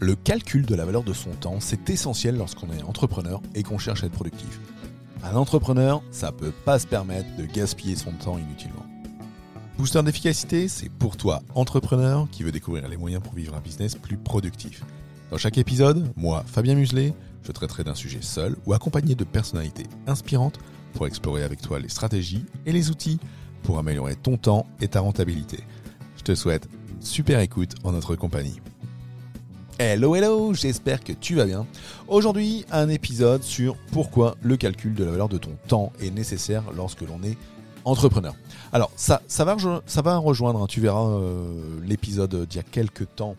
Le calcul de la valeur de son temps, c'est essentiel lorsqu'on est entrepreneur et qu'on cherche à être productif. Un entrepreneur, ça peut pas se permettre de gaspiller son temps inutilement. Booster d'efficacité, c'est pour toi, entrepreneur, qui veut découvrir les moyens pour vivre un business plus productif. Dans chaque épisode, moi, Fabien Muselet, je traiterai d'un sujet seul ou accompagné de personnalités inspirantes pour explorer avec toi les stratégies et les outils pour améliorer ton temps et ta rentabilité. Je te souhaite super écoute en notre compagnie. Hello hello, j'espère que tu vas bien. Aujourd'hui, un épisode sur pourquoi le calcul de la valeur de ton temps est nécessaire lorsque l'on est entrepreneur. Alors ça, va, rejoindre, hein, tu verras euh, l'épisode d'il y a quelques temps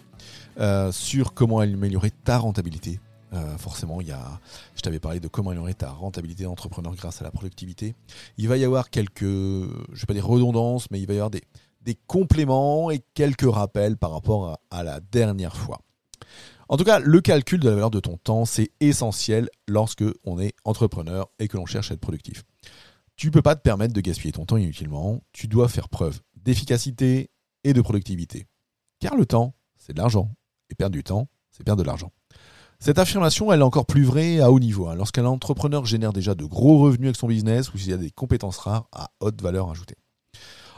euh, sur comment améliorer ta rentabilité. Euh, forcément, il y a, je t'avais parlé de comment améliorer ta rentabilité d'entrepreneur grâce à la productivité. Il va y avoir quelques, je vais pas dire redondances, mais il va y avoir des, compléments et quelques rappels par rapport à la dernière fois. En tout cas, le calcul de la valeur de ton temps, c'est essentiel lorsque on est entrepreneur et que l'on cherche à être productif. Tu ne peux pas te permettre de gaspiller ton temps inutilement, tu dois faire preuve d'efficacité et de productivité. Car le temps, c'est de l'argent. Et perdre du temps, c'est perdre de l'argent. Cette affirmation, elle est encore plus vraie à haut niveau. Hein, lorsqu'un entrepreneur génère déjà de gros revenus avec son business ou s'il y a des compétences rares à haute valeur ajoutée.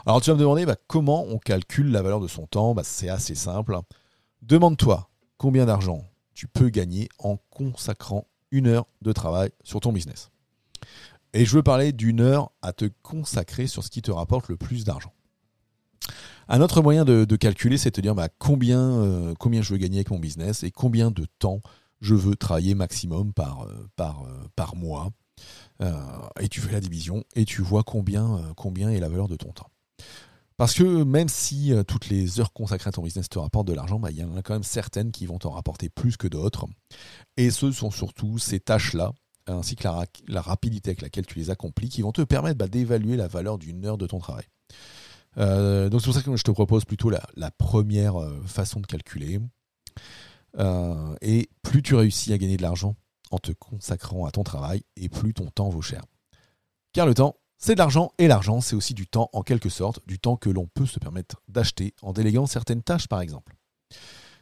Alors tu vas me demander bah, comment on calcule la valeur de son temps? Bah, c'est assez simple. Demande-toi combien d'argent tu peux gagner en consacrant une heure de travail sur ton business. Et je veux parler d'une heure à te consacrer sur ce qui te rapporte le plus d'argent. Un autre moyen de, calculer, c'est de te dire bah, combien, euh, combien je veux gagner avec mon business et combien de temps je veux travailler maximum par, euh, euh, mois. et tu fais la division et tu vois combien est la valeur de ton temps. Parce que même si euh, toutes les heures consacrées à ton business te rapportent de l'argent, bah, il y en a quand même certaines qui vont t'en rapporter plus que d'autres. Et ce sont surtout ces tâches-là, ainsi que la, rapidité avec laquelle tu les accomplis, qui vont te permettre bah, d'évaluer la valeur d'une heure de ton travail. Euh, donc c'est pour ça que je te propose plutôt la, première euh, façon de calculer. et plus tu réussis à gagner de l'argent en te consacrant à ton travail, et plus ton temps vaut cher. Car le temps, c'est de l'argent et l'argent, c'est aussi du temps en quelque sorte, du temps que l'on peut se permettre d'acheter en déléguant certaines tâches par exemple.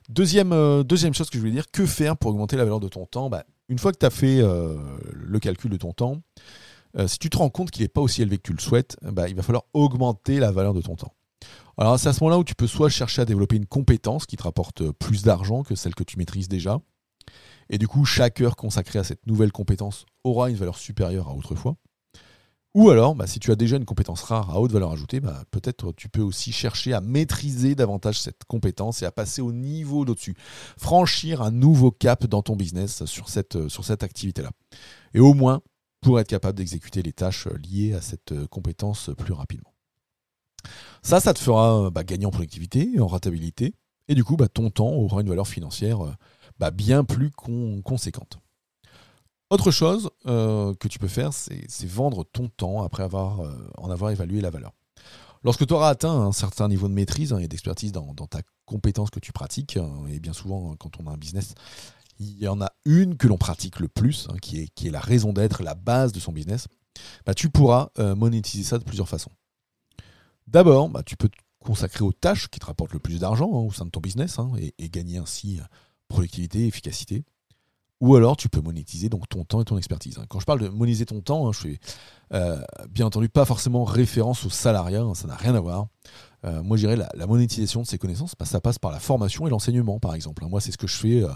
Deuxième, euh, chose que je voulais dire, que faire pour augmenter la valeur de ton temps? Bah, Une fois que tu as fait euh, le calcul de ton temps, euh, si tu te rends compte qu'il n'est pas aussi élevé que tu le souhaites, bah, il va falloir augmenter la valeur de ton temps. Alors c'est à ce moment-là où tu peux soit chercher à développer une compétence qui te rapporte plus d'argent que celle que tu maîtrises déjà, et du coup chaque heure consacrée à cette nouvelle compétence aura une valeur supérieure à autrefois. Ou alors, bah, si tu as déjà une compétence rare à haute valeur ajoutée, bah, peut-être tu peux aussi chercher à maîtriser davantage cette compétence et à passer au niveau d'au-dessus. Franchir un nouveau cap dans ton business sur cette, sur cette activité-là. Et au moins, pour être capable d'exécuter les tâches liées à cette compétence plus rapidement. Ça, ça te fera bah, gagner en productivité en rentabilité. Et du coup, ton temps aura une valeur financière bien plus conséquente. Autre chose euh, que tu peux faire, c'est vendre ton temps après avoir, euh, en avoir évalué la valeur. Lorsque tu auras atteint un certain niveau de maîtrise hein, et d'expertise dans, ta compétence que tu pratiques, hein, et bien souvent quand on a un business, il y en a une que l'on pratique le plus, hein, qui, est, qui est la raison d'être, la base de son business, bah, tu pourras euh, monétiser ça de plusieurs façons. D'abord, bah, tu peux te consacrer aux tâches qui te rapportent le plus d'argent au sein de ton business et, et, gagner ainsi productivité, efficacité. Ou alors tu peux monétiser donc ton temps et ton expertise. Quand je parle de monétiser ton temps, hein, je fais euh, bien entendu pas forcément référence au salariat, hein, ça n'a rien à voir. Euh, moi, je dirais la, la, monétisation de ces connaissances, bah, ça passe par la formation et l'enseignement, par exemple. Moi, c'est ce que je fais euh,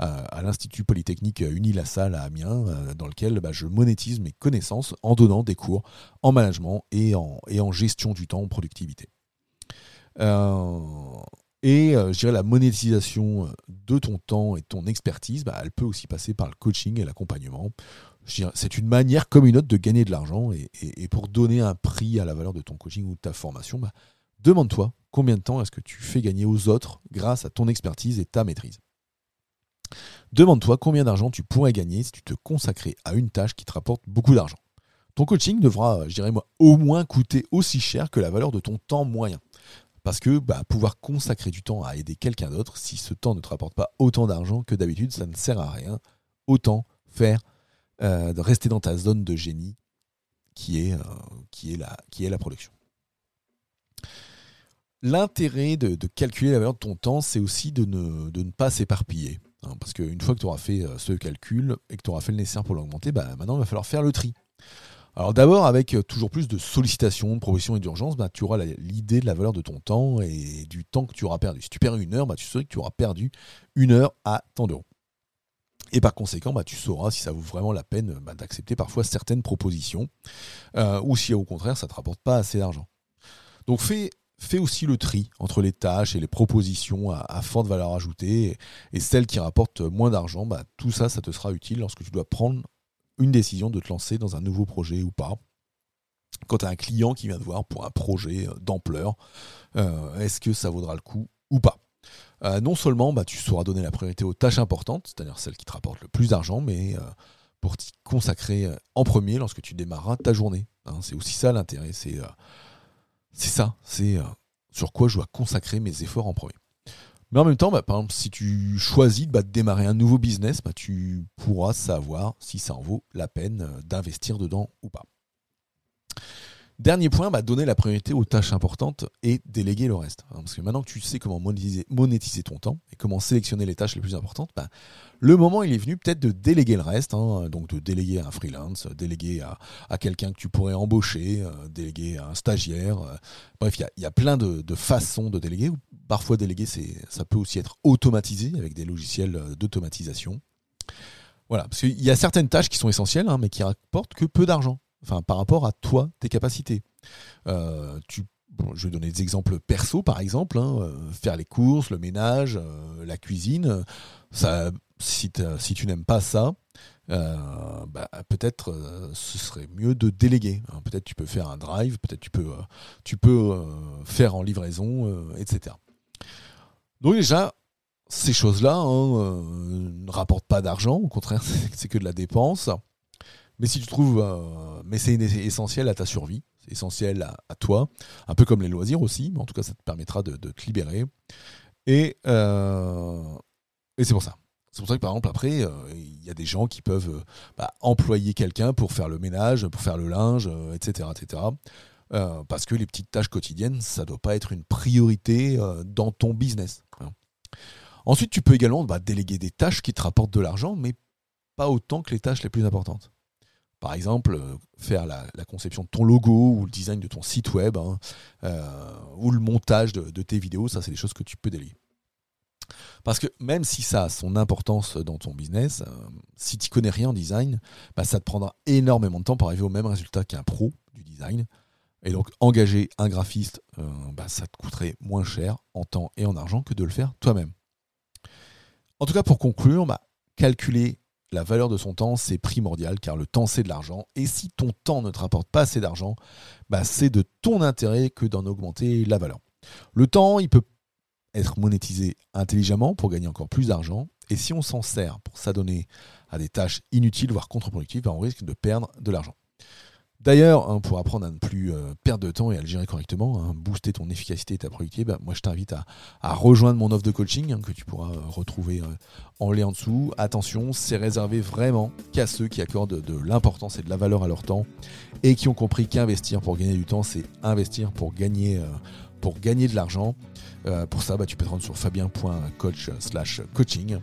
à, l'Institut Polytechnique Uni-La-Salle à Amiens, dans lequel bah, je monétise mes connaissances en donnant des cours en management et en, et en gestion du temps, en productivité. Et euh, je dirais la monétisation euh, de ton temps et de ton expertise, bah, elle peut aussi passer par le coaching et l'accompagnement. C'est une manière comme une autre de gagner de l'argent et, pour donner un prix à la valeur de ton coaching ou de ta formation, bah, demande-toi combien de temps est-ce que tu fais gagner aux autres grâce à ton expertise et ta maîtrise. Demande-toi combien d'argent tu pourrais gagner si tu te consacrais à une tâche qui te rapporte beaucoup d'argent. Ton coaching devra, je dirais moi, au moins coûter aussi cher que la valeur de ton temps moyen. Parce que bah, pouvoir consacrer du temps à aider quelqu'un d'autre, si ce temps ne te rapporte pas autant d'argent que d'habitude, ça ne sert à rien. Autant faire, euh, de rester dans ta zone de génie qui est, euh, qui est, la, production. L'intérêt de, calculer la valeur de ton temps, c'est aussi de ne, de ne pas s'éparpiller. Hein, parce qu'une fois que tu auras fait euh, ce calcul et que tu auras fait le nécessaire pour l'augmenter, bah, maintenant il va falloir faire le tri. Alors d'abord, avec euh, toujours plus de sollicitations, de propositions et d'urgence, bah, tu auras l'idée de la valeur de ton temps et du temps que tu auras perdu. Si tu perds une heure, bah, tu sauras que tu auras perdu une heure à tant d'euros. Et par conséquent, bah, tu sauras si ça vaut vraiment la peine bah, d'accepter parfois certaines propositions, euh, ou si au contraire, ça ne te rapporte pas assez d'argent. Donc fais, aussi le tri entre les tâches et les propositions à, forte valeur ajoutée et, celles qui rapportent moins d'argent. Tout ça, ça te sera utile lorsque tu dois prendre une décision de te lancer dans un nouveau projet ou pas. Quand tu as un client qui vient te voir pour un projet euh, d'ampleur, euh, est-ce que ça vaudra le coup ou pas? Euh, non seulement bah, tu sauras donner la priorité aux tâches importantes, c'est-à-dire celles qui te rapportent le plus d'argent, mais pour t'y consacrer en premier lorsque tu démarreras ta journée. Hein. c'est aussi ça l'intérêt, c'est ça, c'est sur quoi je dois consacrer mes efforts en premier. Mais en même temps, bah, par exemple, si tu choisis bah, de démarrer un nouveau business, tu pourras savoir si ça en vaut la peine d'investir dedans ou pas. Dernier point, bah, donner la priorité aux tâches importantes et déléguer le reste. Hein, parce que maintenant que tu sais comment monétiser, ton temps et comment sélectionner les tâches les plus importantes, bah, le moment est venu peut-être de déléguer le reste, hein, donc de déléguer à un freelance, déléguer à, quelqu'un que tu pourrais embaucher, euh, déléguer à un stagiaire. Euh. bref, il y, a, plein de, façons de déléguer. Parfois déléguer, ça peut aussi être automatisé avec des logiciels euh, d'automatisation. Voilà, parce qu'il y a certaines tâches qui sont essentielles, hein, mais qui rapportent que peu d'argent par rapport à toi, tes capacités. Euh, je vais donner des exemples perso, par exemple, hein, euh, faire les courses, le ménage, euh, la cuisine. Si, tu n'aimes pas ça, bah, peut-être ce serait mieux de déléguer. Hein. peut-être tu peux faire un drive, peut-être tu peux, tu peux faire en livraison, etc. Donc déjà, ces choses-là hein, ne rapportent pas d'argent, au contraire, c'est que de la dépense. Mais si tu trouves, euh, mais c'est essentiel à ta survie, c'est essentiel à, toi, un peu comme les loisirs aussi, mais en tout cas ça te permettra de, te libérer. Et, euh, et c'est pour ça. C'est pour ça que par exemple après, euh, il y a des gens qui peuvent bah, employer quelqu'un pour faire le ménage, pour faire le linge, etc. etc. parce que les petites tâches quotidiennes, ça ne doit pas être une priorité dans ton business. Hein. Ensuite, tu peux également bah, déléguer des tâches qui te rapportent de l'argent, mais pas autant que les tâches les plus importantes. Par exemple, euh, faire la, conception de ton logo ou le design de ton site web hein, euh, ou le montage de, tes vidéos, ça c'est des choses que tu peux déléguer. Parce que même si ça a son importance dans ton business, euh, si tu connais rien en design, bah, ça te prendra énormément de temps pour arriver au même résultat qu'un pro du design. Et donc engager un graphiste, bah, ça te coûterait moins cher en temps et en argent que de le faire toi-même. En tout cas, pour conclure, bah, calculer la valeur de son temps, c'est primordial car le temps, c'est de l'argent. Et si ton temps ne te rapporte pas assez d'argent, bah, c'est de ton intérêt que d'en augmenter la valeur. Le temps, il peut être monétisé intelligemment pour gagner encore plus d'argent. Et si on s'en sert pour s'adonner à des tâches inutiles, voire contre-productives, bah, on risque de perdre de l'argent. D'ailleurs, hein, pour apprendre à ne plus euh, perdre de temps et à le gérer correctement, hein, booster ton efficacité et ta productivité, bah, moi je t'invite à, rejoindre mon offre de coaching hein, que tu pourras euh, retrouver euh, en lien en dessous. Attention, c'est réservé vraiment qu'à ceux qui accordent de l'importance et de la valeur à leur temps et qui ont compris qu'investir pour gagner du temps, c'est investir pour gagner, pour gagner de l'argent. pour ça, bah, tu peux te rendre sur fabien.coach/coaching.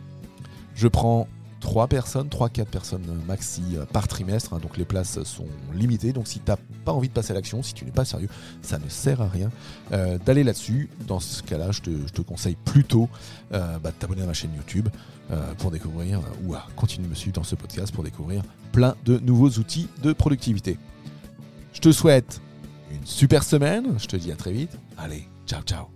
Je prends 3 personnes, 3-4 personnes maxi euh, par trimestre. Hein, donc les places sont limitées. Donc si tu n'as pas envie de passer à l'action, si tu n'es pas sérieux, ça ne sert à rien euh, d'aller là-dessus. Dans ce cas-là, je te, conseille plutôt euh, bah, de t'abonner à ma chaîne YouTube pour découvrir, ou à continuer de me suivre dans ce podcast pour découvrir plein de nouveaux outils de productivité. Je te souhaite une super semaine. Je te dis à très vite. Allez, ciao ciao.